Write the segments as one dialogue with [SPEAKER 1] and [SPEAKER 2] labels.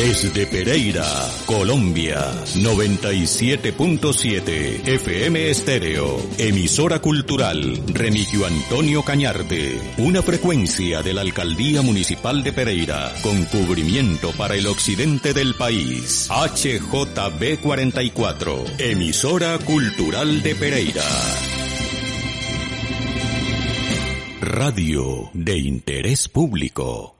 [SPEAKER 1] Desde Pereira, Colombia, 97.7 FM Estéreo, emisora cultural Remigio Antonio Cañarte, una frecuencia de la Alcaldía Municipal de Pereira, con cubrimiento para el occidente del país, HJB 44, emisora cultural de Pereira. Radio de interés público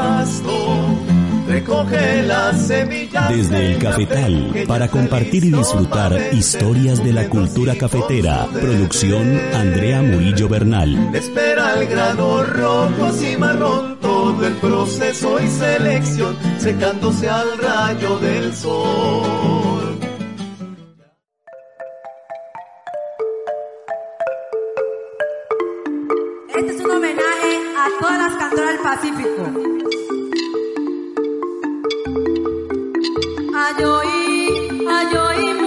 [SPEAKER 1] Desde el cafetal, para compartir y disfrutar historias de la cultura cafetera. Producción Andrea Murillo Bernal.
[SPEAKER 2] Espera el grano rojo y marrón, todo el proceso y selección, secándose al rayo del sol.
[SPEAKER 3] Este es un homenaje a todas las cantoras del Pacífico.
[SPEAKER 4] ayoy, ayoy.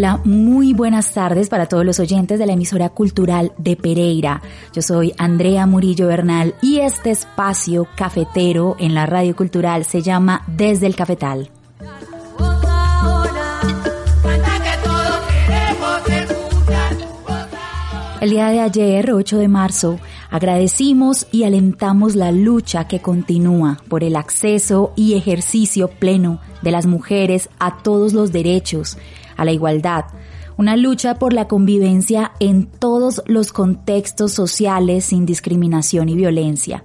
[SPEAKER 5] Hola, muy buenas tardes para todos los oyentes de la emisora cultural de Pereira. Yo soy Andrea Murillo Bernal y este espacio cafetero en la radio cultural se llama Desde el Cafetal. El día de ayer, 8 de marzo, agradecimos y alentamos la lucha que continúa por el acceso y ejercicio pleno de las mujeres a todos los derechos, a la igualdad, una lucha por la convivencia en todos los contextos sociales sin discriminación y violencia.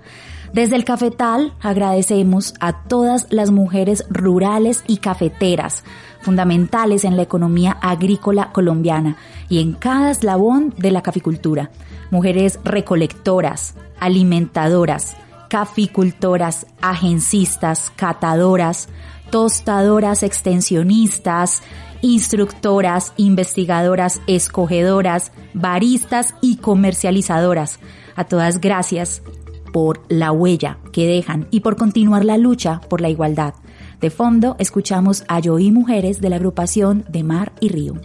[SPEAKER 5] Desde el cafetal agradecemos a todas las mujeres rurales y cafeteras, fundamentales en la economía agrícola colombiana y en cada eslabón de la caficultura. Mujeres recolectoras, alimentadoras, caficultoras, agencistas, catadoras, tostadoras, extensionistas, instructoras, investigadoras, escogedoras, baristas y comercializadoras. A todas gracias por la huella que dejan y por continuar la lucha por la igualdad. De fondo escuchamos a Yoí Mujeres de la agrupación de Mar y Río.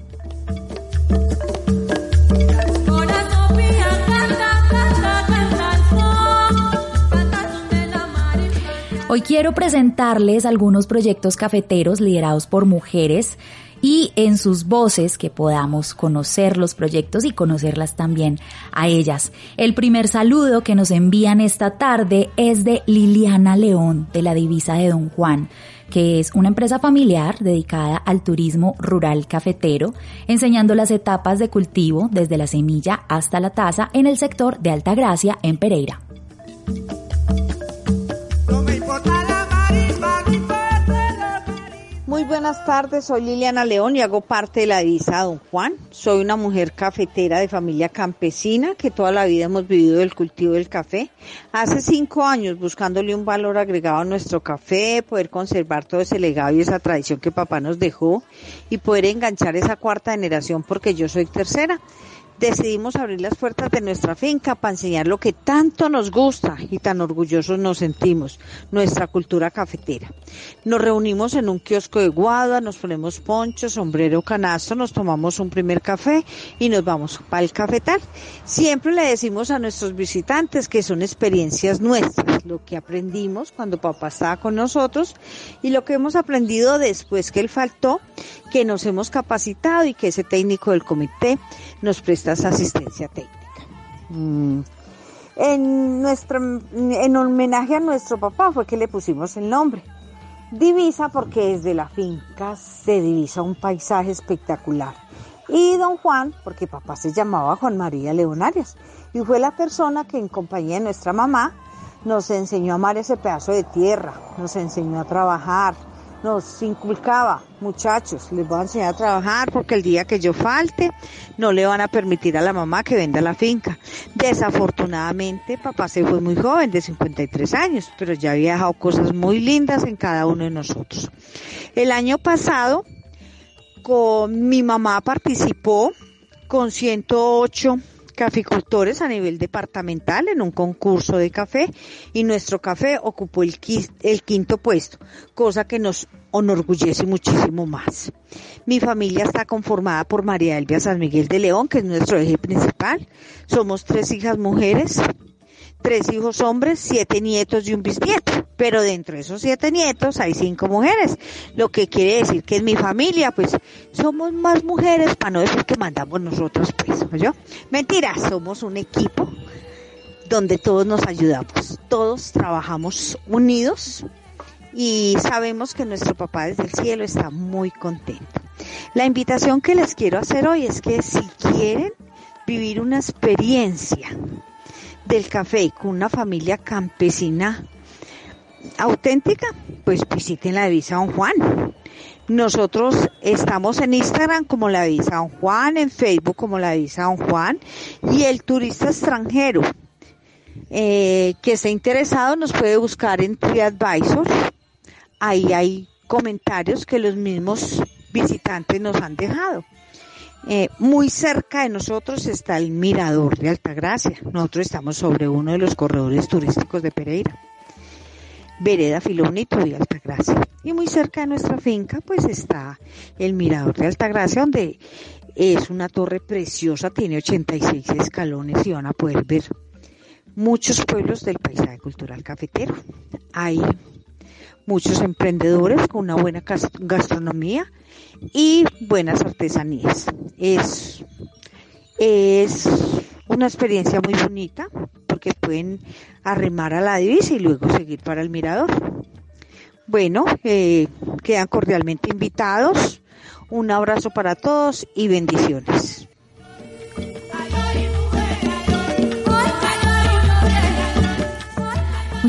[SPEAKER 5] Hoy quiero presentarles algunos proyectos cafeteros liderados por mujeres y en sus voces que podamos conocer los proyectos y conocerlas también a ellas. El primer saludo que nos envían esta tarde es de Liliana León de la Divisa de Don Juan que es una empresa familiar dedicada al turismo rural cafetero, enseñando las etapas de cultivo desde la semilla hasta la taza en el sector de Altagracia en Pereira.
[SPEAKER 6] Muy buenas tardes, soy Liliana León y hago parte de la divisa Don Juan. Soy una mujer cafetera de familia campesina que toda la vida hemos vivido del cultivo del café. Hace cinco años buscándole un valor agregado a nuestro café, poder conservar todo ese legado y esa tradición que papá nos dejó y poder enganchar esa cuarta generación porque yo soy tercera. Decidimos abrir las puertas de nuestra finca para enseñar lo que tanto nos gusta y tan orgullosos nos sentimos, nuestra cultura cafetera. Nos reunimos en un kiosco de guada, nos ponemos poncho, sombrero, canasto, nos tomamos un primer café y nos vamos para el cafetal. Siempre le decimos a nuestros visitantes que son experiencias nuestras, lo que aprendimos cuando papá estaba con nosotros y lo que hemos aprendido después que él faltó, que nos hemos capacitado y que ese técnico del comité nos presta asistencia técnica. Mm. En, nuestro, en homenaje a nuestro papá fue que le pusimos el nombre. Divisa porque desde la finca se divisa un paisaje espectacular. Y don Juan, porque papá se llamaba Juan María Leonarias. Y fue la persona que en compañía de nuestra mamá nos enseñó a amar ese pedazo de tierra, nos enseñó a trabajar, nos inculcaba, muchachos, les voy a enseñar a trabajar porque el día que yo falte no le van a permitir a la mamá que venda la finca. Desafortunadamente, papá se fue muy joven, de 53 años, pero ya había dejado cosas muy lindas en cada uno de nosotros. El año pasado, con mi mamá participó con 108 caficultores a nivel departamental en un concurso de café y nuestro café ocupó el, el quinto puesto, cosa que nos enorgullece muchísimo más. Mi familia está conformada por María Elvia San Miguel de León, que es nuestro eje principal. Somos tres hijas mujeres, tres hijos hombres, siete nietos y un bisnieto. Pero dentro de esos siete nietos hay cinco mujeres. Lo que quiere decir que en mi familia, pues, somos más mujeres, para no decir que mandamos nosotros, pues, ¿yo? Mentira, somos un equipo donde todos nos ayudamos. Todos trabajamos unidos y sabemos que nuestro papá desde el cielo está muy contento. La invitación que les quiero hacer hoy es que si quieren vivir una experiencia del café con una familia campesina auténtica, pues visiten la Divisa Don Juan. Nosotros estamos en Instagram como la Divisa Don Juan, en Facebook como la Divisa Don Juan y el turista extranjero eh, que esté interesado nos puede buscar en TriAdvisor. Ahí hay comentarios que los mismos visitantes nos han dejado. Eh, muy cerca de nosotros está el Mirador de Altagracia. Nosotros estamos sobre uno de los corredores turísticos de Pereira. Vereda Filonito y Altagracia. Y muy cerca de nuestra finca pues está el Mirador de Altagracia donde es una torre preciosa, tiene 86 escalones y van a poder ver muchos pueblos del paisaje cultural cafetero. Hay muchos emprendedores con una buena gastronomía y buenas artesanías. Es, es una experiencia muy bonita porque pueden arremar a la divisa y luego seguir para el mirador. Bueno, eh, quedan cordialmente invitados. Un abrazo para todos y bendiciones.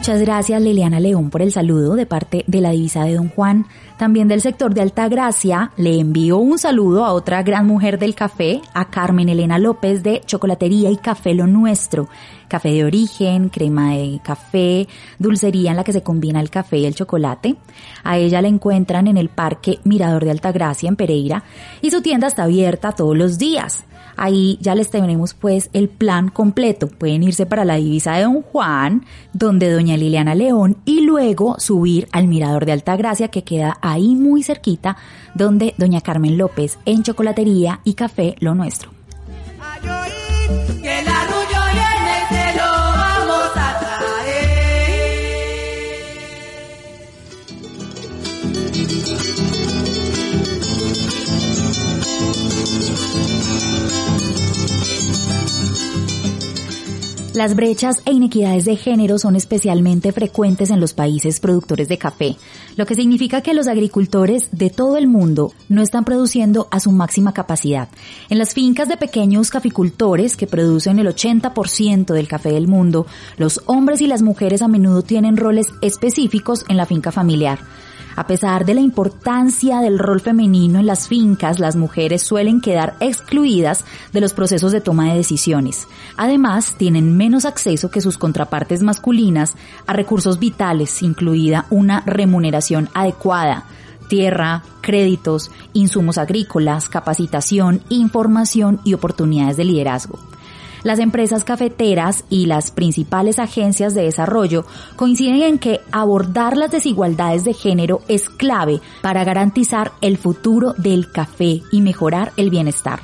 [SPEAKER 5] Muchas gracias Liliana León por el saludo de parte de la divisa de Don Juan. También del sector de Altagracia le envío un saludo a otra gran mujer del café, a Carmen Elena López de Chocolatería y Café Lo Nuestro. Café de origen, crema de café, dulcería en la que se combina el café y el chocolate. A ella la encuentran en el Parque Mirador de Altagracia en Pereira y su tienda está abierta todos los días. Ahí ya les tenemos pues el plan completo. Pueden irse para la divisa de Don Juan, donde Doña Liliana León, y luego subir al Mirador de Altagracia que queda ahí muy cerquita, donde Doña Carmen López en chocolatería y café lo nuestro. Las brechas e inequidades de género son especialmente frecuentes en los países productores de café, lo que significa que los agricultores de todo el mundo no están produciendo a su máxima capacidad. En las fincas de pequeños caficultores que producen el 80% del café del mundo, los hombres y las mujeres a menudo tienen roles específicos en la finca familiar. A pesar de la importancia del rol femenino en las fincas, las mujeres suelen quedar excluidas de los procesos de toma de decisiones. Además, tienen menos acceso que sus contrapartes masculinas a recursos vitales, incluida una remuneración adecuada, tierra, créditos, insumos agrícolas, capacitación, información y oportunidades de liderazgo. Las empresas cafeteras y las principales agencias de desarrollo coinciden en que abordar las desigualdades de género es clave para garantizar el futuro del café y mejorar el bienestar.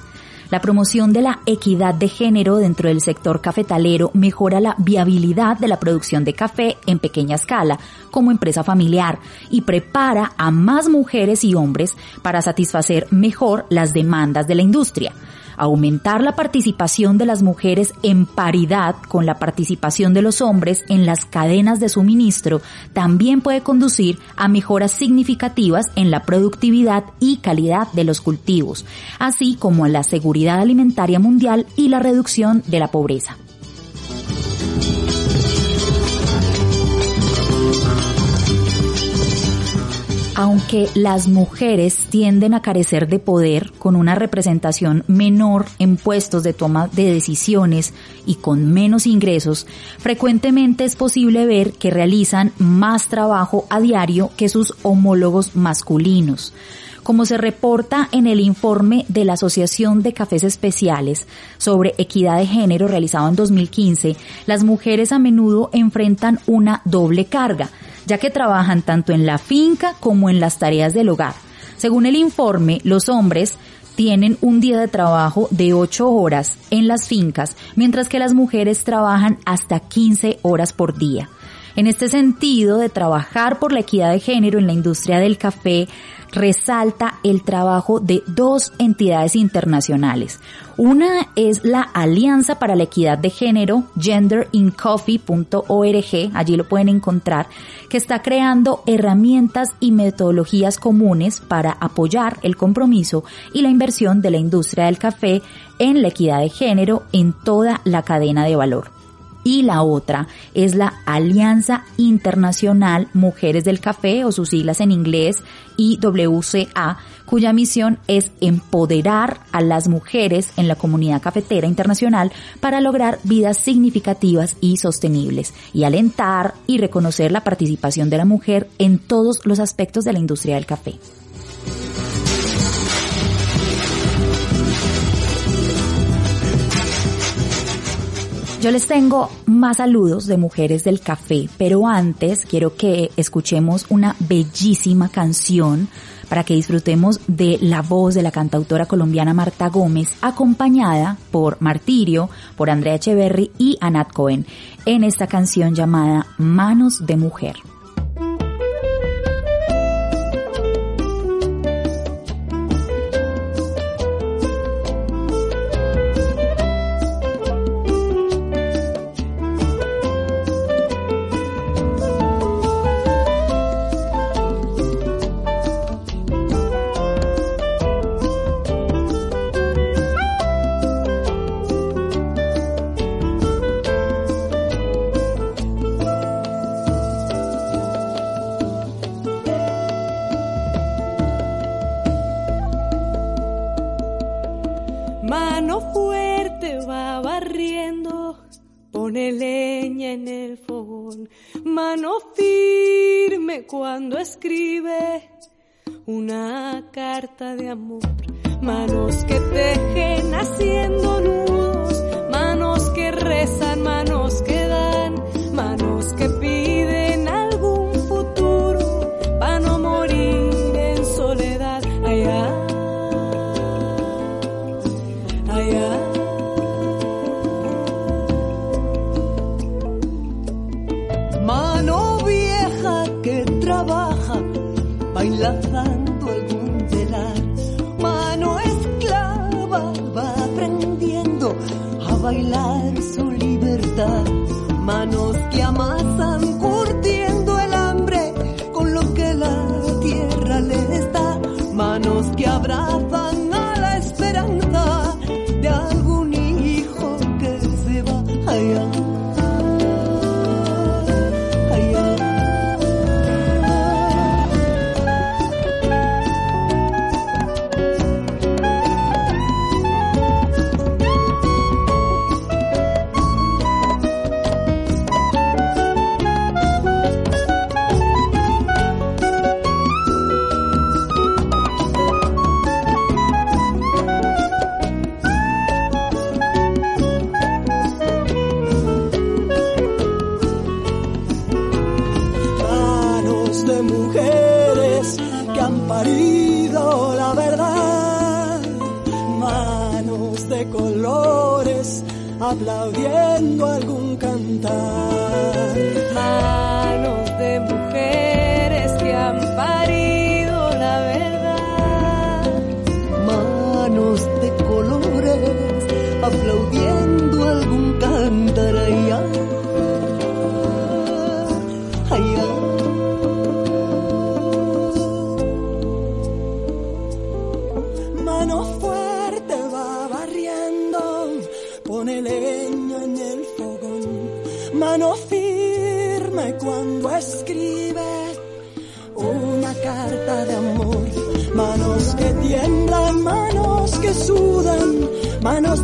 [SPEAKER 5] La promoción de la equidad de género dentro del sector cafetalero mejora la viabilidad de la producción de café en pequeña escala como empresa familiar y prepara a más mujeres y hombres para satisfacer mejor las demandas de la industria aumentar la participación de las mujeres en paridad con la participación de los hombres en las cadenas de suministro también puede conducir a mejoras significativas en la productividad y calidad de los cultivos, así como a la seguridad alimentaria mundial y la reducción de la pobreza. Aunque las mujeres tienden a carecer de poder con una representación menor en puestos de toma de decisiones y con menos ingresos, frecuentemente es posible ver que realizan más trabajo a diario que sus homólogos masculinos. Como se reporta en el informe de la Asociación de Cafés Especiales sobre equidad de género realizado en 2015, las mujeres a menudo enfrentan una doble carga ya que trabajan tanto en la finca como en las tareas del hogar. Según el informe, los hombres tienen un día de trabajo de 8 horas en las fincas, mientras que las mujeres trabajan hasta 15 horas por día. En este sentido de trabajar por la equidad de género en la industria del café, resalta el trabajo de dos entidades internacionales. Una es la Alianza para la Equidad de Género, genderincoffee.org, allí lo pueden encontrar, que está creando herramientas y metodologías comunes para apoyar el compromiso y la inversión de la industria del café en la equidad de género en toda la cadena de valor y la otra es la Alianza Internacional Mujeres del Café o sus siglas en inglés IWCA, cuya misión es empoderar a las mujeres en la comunidad cafetera internacional para lograr vidas significativas y sostenibles y alentar y reconocer la participación de la mujer en todos los aspectos de la industria del café. Yo les tengo más saludos de mujeres del café, pero antes quiero que escuchemos una bellísima canción para que disfrutemos de la voz de la cantautora colombiana Marta Gómez, acompañada por Martirio, por Andrea Echeverry y Anat Cohen, en esta canción llamada Manos de Mujer.
[SPEAKER 7] De amor, manos que tejen haciendo nudos, manos que rezan, manos que dan, manos que piden algún futuro para no morir en soledad. Allá, allá.
[SPEAKER 8] Mano vieja que trabaja, bailando bailar aplaudiendo algún cantar.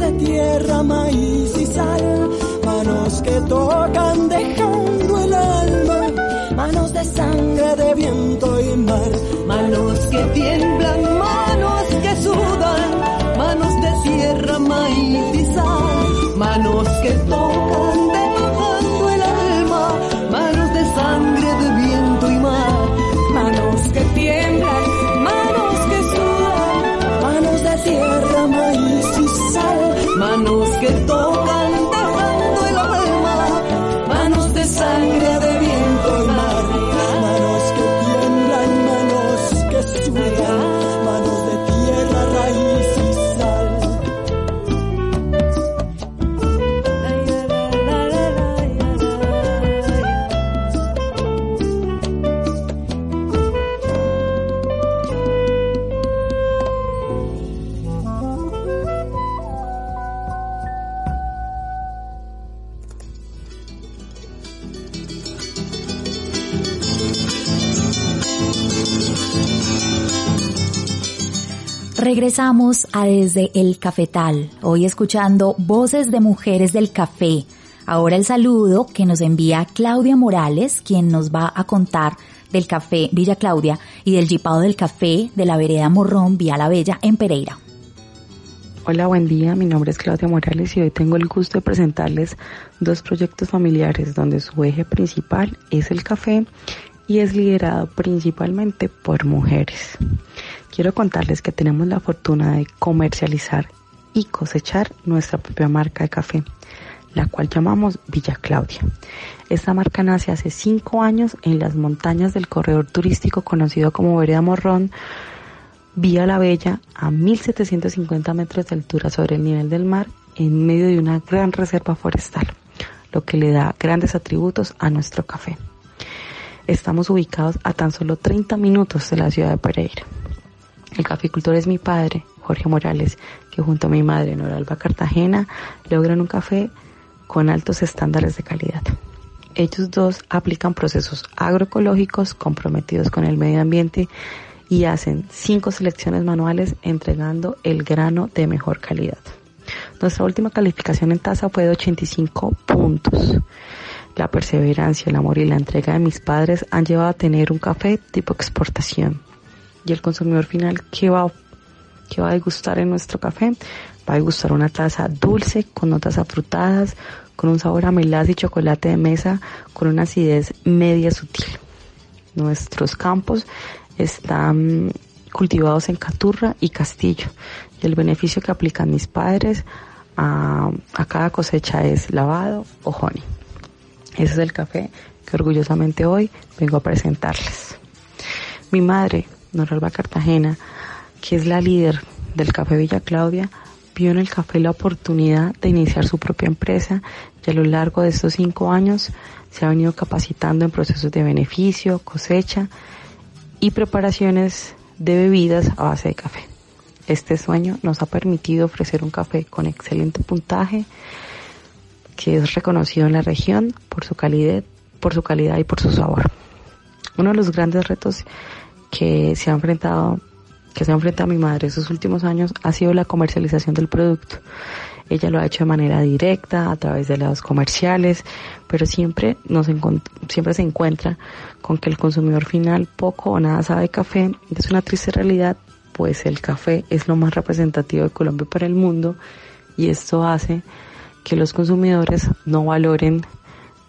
[SPEAKER 7] Manos de
[SPEAKER 5] Regresamos a Desde el Cafetal, hoy escuchando voces de mujeres del café. Ahora el saludo que nos envía Claudia Morales, quien nos va a contar del café Villa Claudia y del jipado del café de la vereda Morrón Vía La Bella en Pereira.
[SPEAKER 9] Hola, buen día. Mi nombre es Claudia Morales y hoy tengo el gusto de presentarles dos proyectos familiares donde su eje principal es el café y es liderado principalmente por mujeres. Quiero contarles que tenemos la fortuna de comercializar y cosechar nuestra propia marca de café, la cual llamamos Villa Claudia. Esta marca nace hace cinco años en las montañas del corredor turístico conocido como Vereda Morrón, Vía La Bella, a 1750 metros de altura sobre el nivel del mar, en medio de una gran reserva forestal, lo que le da grandes atributos a nuestro café. Estamos ubicados a tan solo 30 minutos de la ciudad de Pereira. El caficultor es mi padre, Jorge Morales, que junto a mi madre, Noralba Cartagena, logran un café con altos estándares de calidad. Ellos dos aplican procesos agroecológicos comprometidos con el medio ambiente y hacen cinco selecciones manuales entregando el grano de mejor calidad. Nuestra última calificación en tasa fue de 85 puntos. La perseverancia, el amor y la entrega de mis padres han llevado a tener un café tipo exportación. Y el consumidor final, ¿qué va, qué va a degustar en nuestro café? Va a degustar una taza dulce, con notas afrutadas, con un sabor a melaza y chocolate de mesa, con una acidez media sutil. Nuestros campos están cultivados en Caturra y Castillo. Y el beneficio que aplican mis padres a, a cada cosecha es lavado o honey. Ese es el café que orgullosamente hoy vengo a presentarles. Mi madre, Noralba Cartagena, que es la líder del Café Villa Claudia, vio en el café la oportunidad de iniciar su propia empresa y a lo largo de estos cinco años se ha venido capacitando en procesos de beneficio, cosecha y preparaciones de bebidas a base de café. Este sueño nos ha permitido ofrecer un café con excelente puntaje que es reconocido en la región por su calidad, por su calidad y por su sabor. Uno de los grandes retos que se ha enfrentado, que se ha enfrentado mi madre estos últimos años ha sido la comercialización del producto. Ella lo ha hecho de manera directa, a través de lados comerciales, pero siempre nos siempre se encuentra con que el consumidor final poco o nada sabe de café. Es una triste realidad, pues el café es lo más representativo de Colombia para el mundo y esto hace que los consumidores no valoren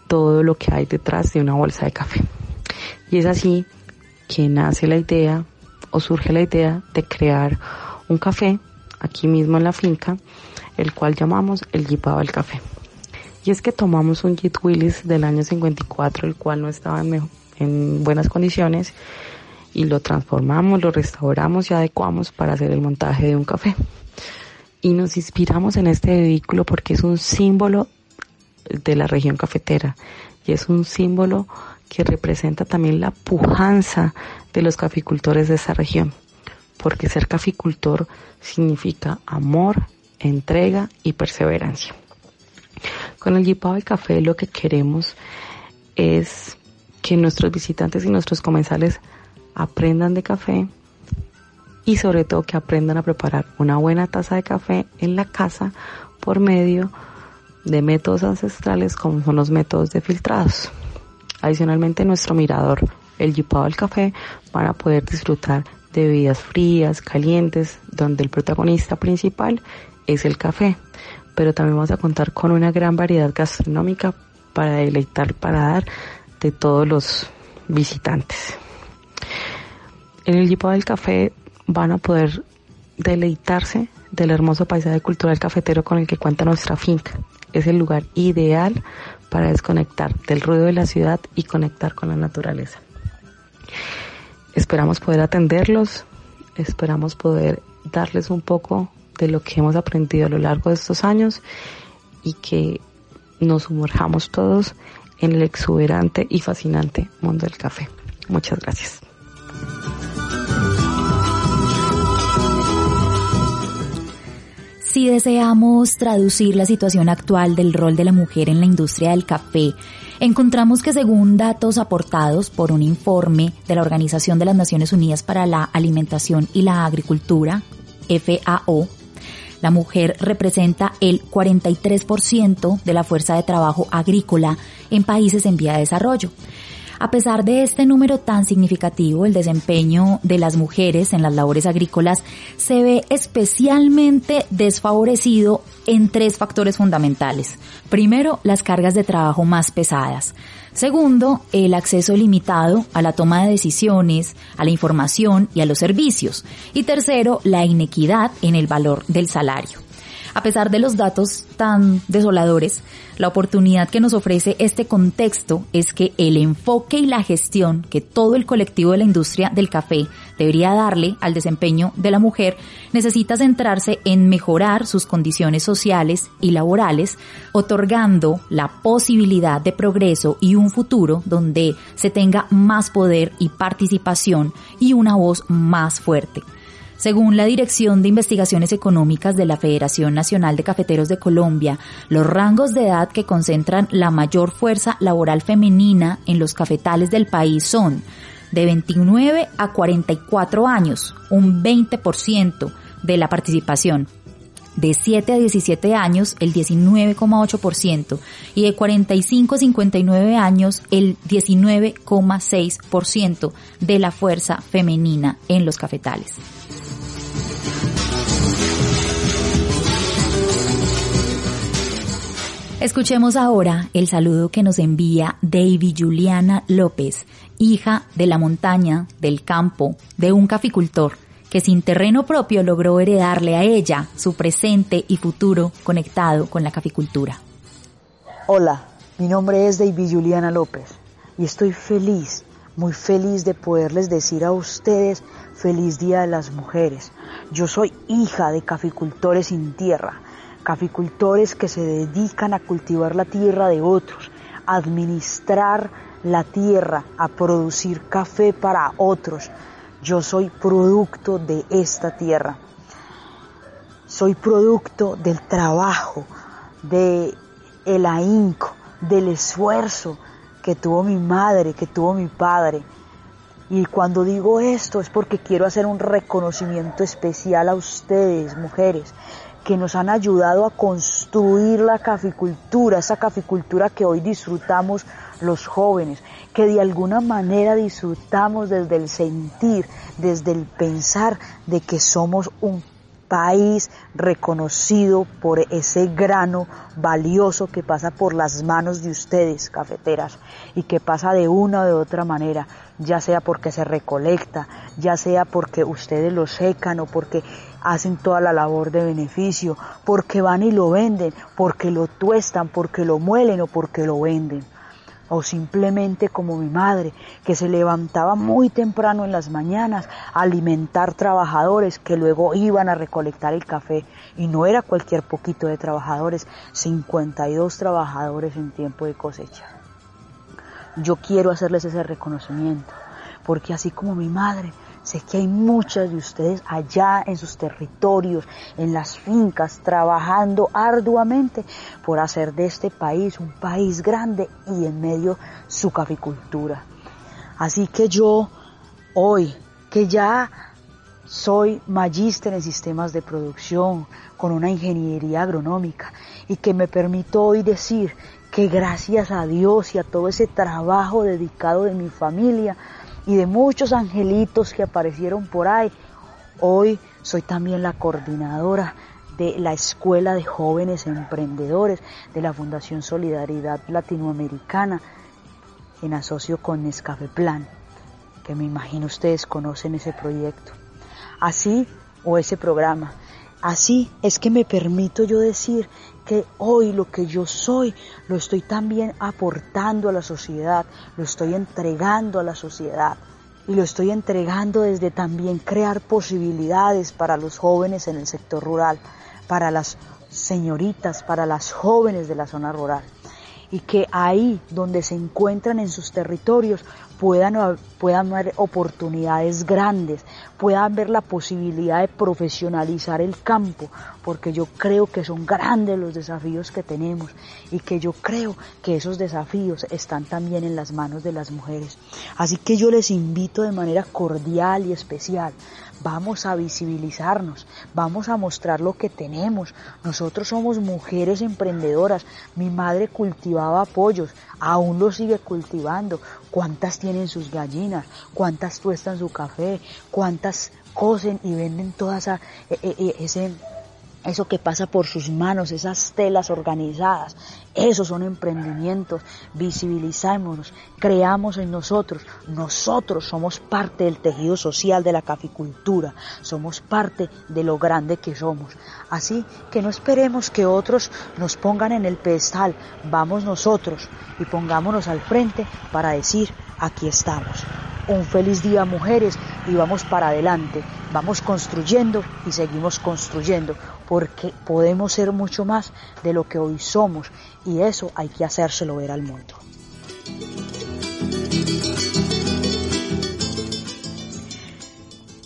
[SPEAKER 9] todo lo que hay detrás de una bolsa de café. Y es así que nace la idea o surge la idea de crear un café aquí mismo en la finca el cual llamamos el jipado del café. Y es que tomamos un Jeep Willis del año 54, el cual no estaba en, en buenas condiciones, y lo transformamos, lo restauramos y adecuamos para hacer el montaje de un café. Y nos inspiramos en este vehículo porque es un símbolo de la región cafetera y es un símbolo que representa también la pujanza de los caficultores de esa región, porque ser caficultor significa amor, entrega y perseverancia. Con el Jipao del Café lo que queremos es que nuestros visitantes y nuestros comensales aprendan de café y sobre todo que aprendan a preparar una buena taza de café en la casa por medio de métodos ancestrales como son los métodos de filtrados. Adicionalmente nuestro mirador, el Yupao del café, van a poder disfrutar de bebidas frías, calientes, donde el protagonista principal es el café. Pero también vamos a contar con una gran variedad gastronómica para deleitar para dar de todos los visitantes. En el Yipao del Café van a poder deleitarse del hermoso paisaje cultural cafetero con el que cuenta nuestra finca. Es el lugar ideal para desconectar del ruido de la ciudad y conectar con la naturaleza. Esperamos poder atenderlos, esperamos poder darles un poco de lo que hemos aprendido a lo largo de estos años y que nos sumerjamos todos en el exuberante y fascinante mundo del café. Muchas gracias.
[SPEAKER 5] Si deseamos traducir la situación actual del rol de la mujer en la industria del café, encontramos que según datos aportados por un informe de la Organización de las Naciones Unidas para la Alimentación y la Agricultura, FAO, la mujer representa el 43% de la fuerza de trabajo agrícola en países en vía de desarrollo. A pesar de este número tan significativo, el desempeño de las mujeres en las labores agrícolas se ve especialmente desfavorecido en tres factores fundamentales. Primero, las cargas de trabajo más pesadas. Segundo, el acceso limitado a la toma de decisiones, a la información y a los servicios. Y tercero, la inequidad en el valor del salario. A pesar de los datos tan desoladores, la oportunidad que nos ofrece este contexto es que el enfoque y la gestión que todo el colectivo de la industria del café debería darle al desempeño de la mujer necesita centrarse en mejorar sus condiciones sociales y laborales, otorgando la posibilidad de progreso y un futuro donde se tenga más poder y participación y una voz más fuerte. Según la Dirección de Investigaciones Económicas de la Federación Nacional de Cafeteros de Colombia, los rangos de edad que concentran la mayor fuerza laboral femenina en los cafetales del país son de 29 a 44 años, un 20% de la participación. De 7 a 17 años, el 19,8%, y de 45 a 59 años, el 19,6% de la fuerza femenina en los cafetales. Escuchemos ahora el saludo que nos envía Davy Juliana López, hija de la montaña, del campo, de un caficultor, que sin terreno propio logró heredarle a ella su presente y futuro conectado con la caficultura.
[SPEAKER 10] Hola, mi nombre es Davy Juliana López y estoy feliz, muy feliz de poderles decir a ustedes feliz Día de las Mujeres. Yo soy hija de caficultores sin tierra caficultores que se dedican a cultivar la tierra de otros, a administrar la tierra, a producir café para otros. Yo soy producto de esta tierra. Soy producto del trabajo, de el ahínco, del esfuerzo que tuvo mi madre, que tuvo mi padre. Y cuando digo esto es porque quiero hacer un reconocimiento especial a ustedes, mujeres, que nos han ayudado a construir la caficultura, esa caficultura que hoy disfrutamos los jóvenes, que de alguna manera disfrutamos desde el sentir, desde el pensar de que somos un país reconocido por ese grano valioso que pasa por las manos de ustedes, cafeteras, y que pasa de una o de otra manera, ya sea porque se recolecta, ya sea porque ustedes lo secan o porque hacen toda la labor de beneficio, porque van y lo venden, porque lo tuestan, porque lo muelen o porque lo venden o simplemente como mi madre, que se levantaba muy temprano en las mañanas a alimentar trabajadores que luego iban a recolectar el café. Y no era cualquier poquito de trabajadores, 52 trabajadores en tiempo de cosecha. Yo quiero hacerles ese reconocimiento, porque así como mi madre, Sé que hay muchas de ustedes allá en sus territorios, en las fincas, trabajando arduamente por hacer de este país un país grande y en medio su caficultura. Así que yo hoy, que ya soy magíster en sistemas de producción con una ingeniería agronómica y que me permito hoy decir que gracias a Dios y a todo ese trabajo dedicado de mi familia, y de muchos angelitos que aparecieron por ahí. Hoy soy también la coordinadora de la Escuela de Jóvenes Emprendedores de la Fundación Solidaridad Latinoamericana en asocio con Nescafe Plan, que me imagino ustedes conocen ese proyecto. Así, o ese programa, así es que me permito yo decir que hoy lo que yo soy lo estoy también aportando a la sociedad, lo estoy entregando a la sociedad. Y lo estoy entregando desde también crear posibilidades para los jóvenes en el sector rural, para las señoritas, para las jóvenes de la zona rural. Y que ahí donde se encuentran en sus territorios puedan, puedan haber oportunidades grandes, puedan ver la posibilidad de profesionalizar el campo, porque yo creo que son grandes los desafíos que tenemos y que yo creo que esos desafíos están también en las manos de las mujeres. Así que yo les invito de manera cordial y especial vamos a visibilizarnos, vamos a mostrar lo que tenemos. Nosotros somos mujeres emprendedoras. Mi madre cultivaba pollos, aún lo sigue cultivando. ¿Cuántas tienen sus gallinas? ¿Cuántas tuestan su café? ¿Cuántas cosen y venden toda esa, e, e, e, ese eso que pasa por sus manos, esas telas organizadas, esos son emprendimientos, visibilizámonos, creamos en nosotros, nosotros somos parte del tejido social de la caficultura, somos parte de lo grande que somos. Así que no esperemos que otros nos pongan en el pedestal, vamos nosotros y pongámonos al frente para decir, aquí estamos. Un feliz día mujeres y vamos para adelante, vamos construyendo y seguimos construyendo porque podemos ser mucho más de lo que hoy somos y eso hay que hacérselo ver al mundo.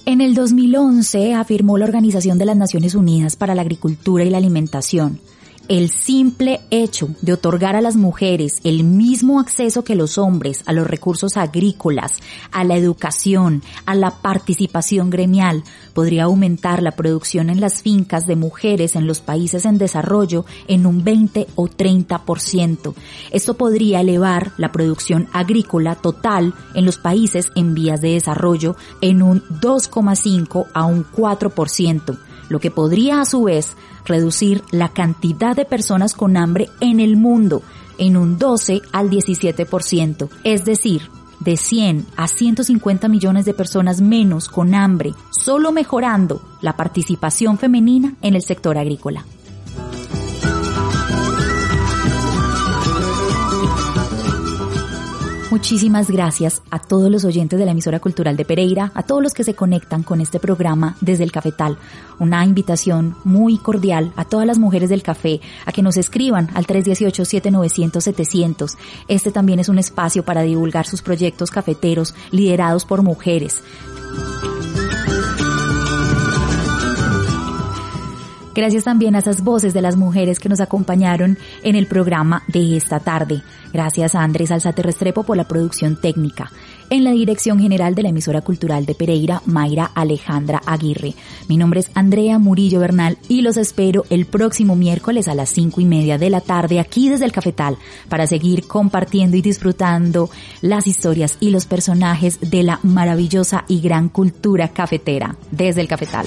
[SPEAKER 5] En el 2011 afirmó la Organización de las Naciones Unidas para la Agricultura y la Alimentación el simple hecho de otorgar a las mujeres el mismo acceso que los hombres a los recursos agrícolas, a la educación, a la participación gremial, podría aumentar la producción en las fincas de mujeres en los países en desarrollo en un 20 o 30%. Esto podría elevar la producción agrícola total en los países en vías de desarrollo en un 2,5 a un 4%, lo que podría a su vez reducir la cantidad de personas con hambre en el mundo en un 12 al 17%, es decir, de 100 a 150 millones de personas menos con hambre, solo mejorando la participación femenina en el sector agrícola. Muchísimas gracias a todos los oyentes de la emisora cultural de Pereira, a todos los que se conectan con este programa desde el Cafetal. Una invitación muy cordial a todas las mujeres del café a que nos escriban al 318-7900-700. Este también es un espacio para divulgar sus proyectos cafeteros liderados por mujeres. Gracias también a esas voces de las mujeres que nos acompañaron en el programa de esta tarde. Gracias a Andrés Alzate Restrepo por la producción técnica. En la dirección general de la emisora cultural de Pereira, Mayra Alejandra Aguirre. Mi nombre es Andrea Murillo Bernal y los espero el próximo miércoles a las cinco y media de la tarde aquí desde el Cafetal para seguir compartiendo y disfrutando las historias y los personajes de la maravillosa y gran cultura cafetera desde el Cafetal.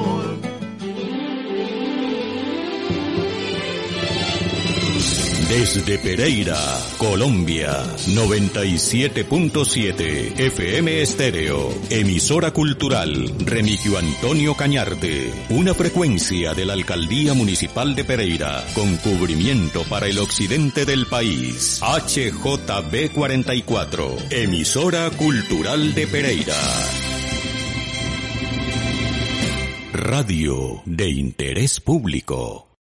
[SPEAKER 1] Desde Pereira, Colombia, 97.7 FM Estéreo, emisora cultural Remigio Antonio Cañarte, una frecuencia de la Alcaldía Municipal de Pereira, con cubrimiento para el occidente del país. HJB 44, emisora cultural de Pereira. Radio de interés público.